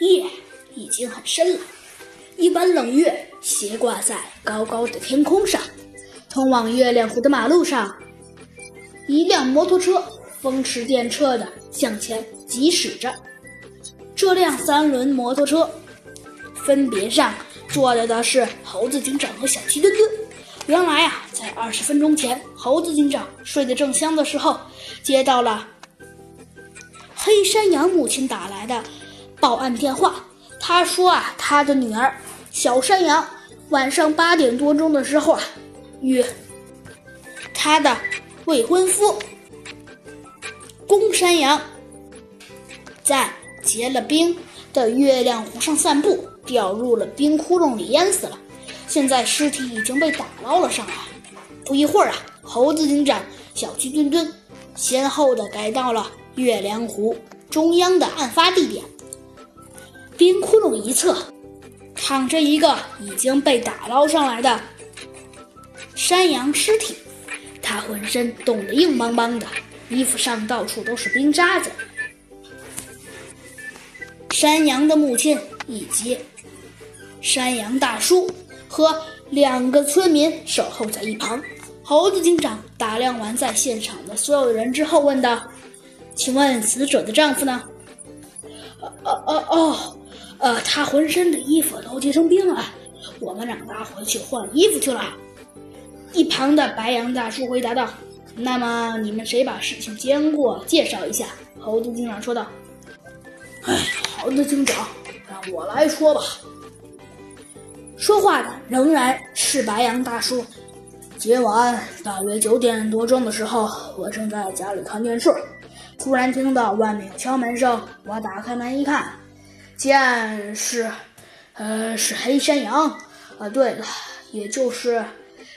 夜已经很深了，一弯冷月斜挂在高高的天空上。通往月亮湖的马路上，一辆摩托车风驰电掣地向前疾驶着。这辆三轮摩托车分别上坐着的是猴子警长和小鸡墩墩。原来啊，在二十分钟前，猴子警长睡得正香的时候，接到了黑山羊母亲打来的报案电话。他说啊，他的女儿小山羊晚上八点多钟的时候啊。与他的未婚夫公山羊在结了冰的月亮湖上散步，掉入了冰窟窿里淹死了。现在尸体已经被打捞了上来。不一会儿啊，猴子警长、小鸡墩墩先后的赶到了月亮湖中央的案发地点。冰窟窿一侧躺着一个已经被打捞上来的。山羊尸体，他浑身冻得硬邦邦的，衣服上到处都是冰渣子。山羊的母亲以及山羊大叔和两个村民守候在一旁。猴子警长打量完在现场的所有人之后，问道：“请问死者的丈夫呢？”“哦哦哦，呃，他浑身的衣服都结成冰了，我们让他回去换衣服去了。”一旁的白羊大叔回答道：“那么你们谁把事情经过介绍一下？”猴子警长说道：“哎，猴子警长，让我来说吧。”说话的仍然是白羊大叔。今晚大约九点多钟的时候，我正在家里看电视，突然听到外面有敲门声。我打开门一看，见是，呃，是黑山羊。啊，对了，也就是。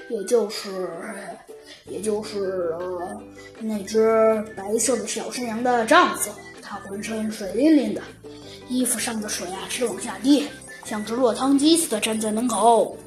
也就是，也就是呃那只白色的小山羊的丈夫，他浑身水淋淋的，衣服上的水啊直往下滴，像只落汤鸡似的站在门口。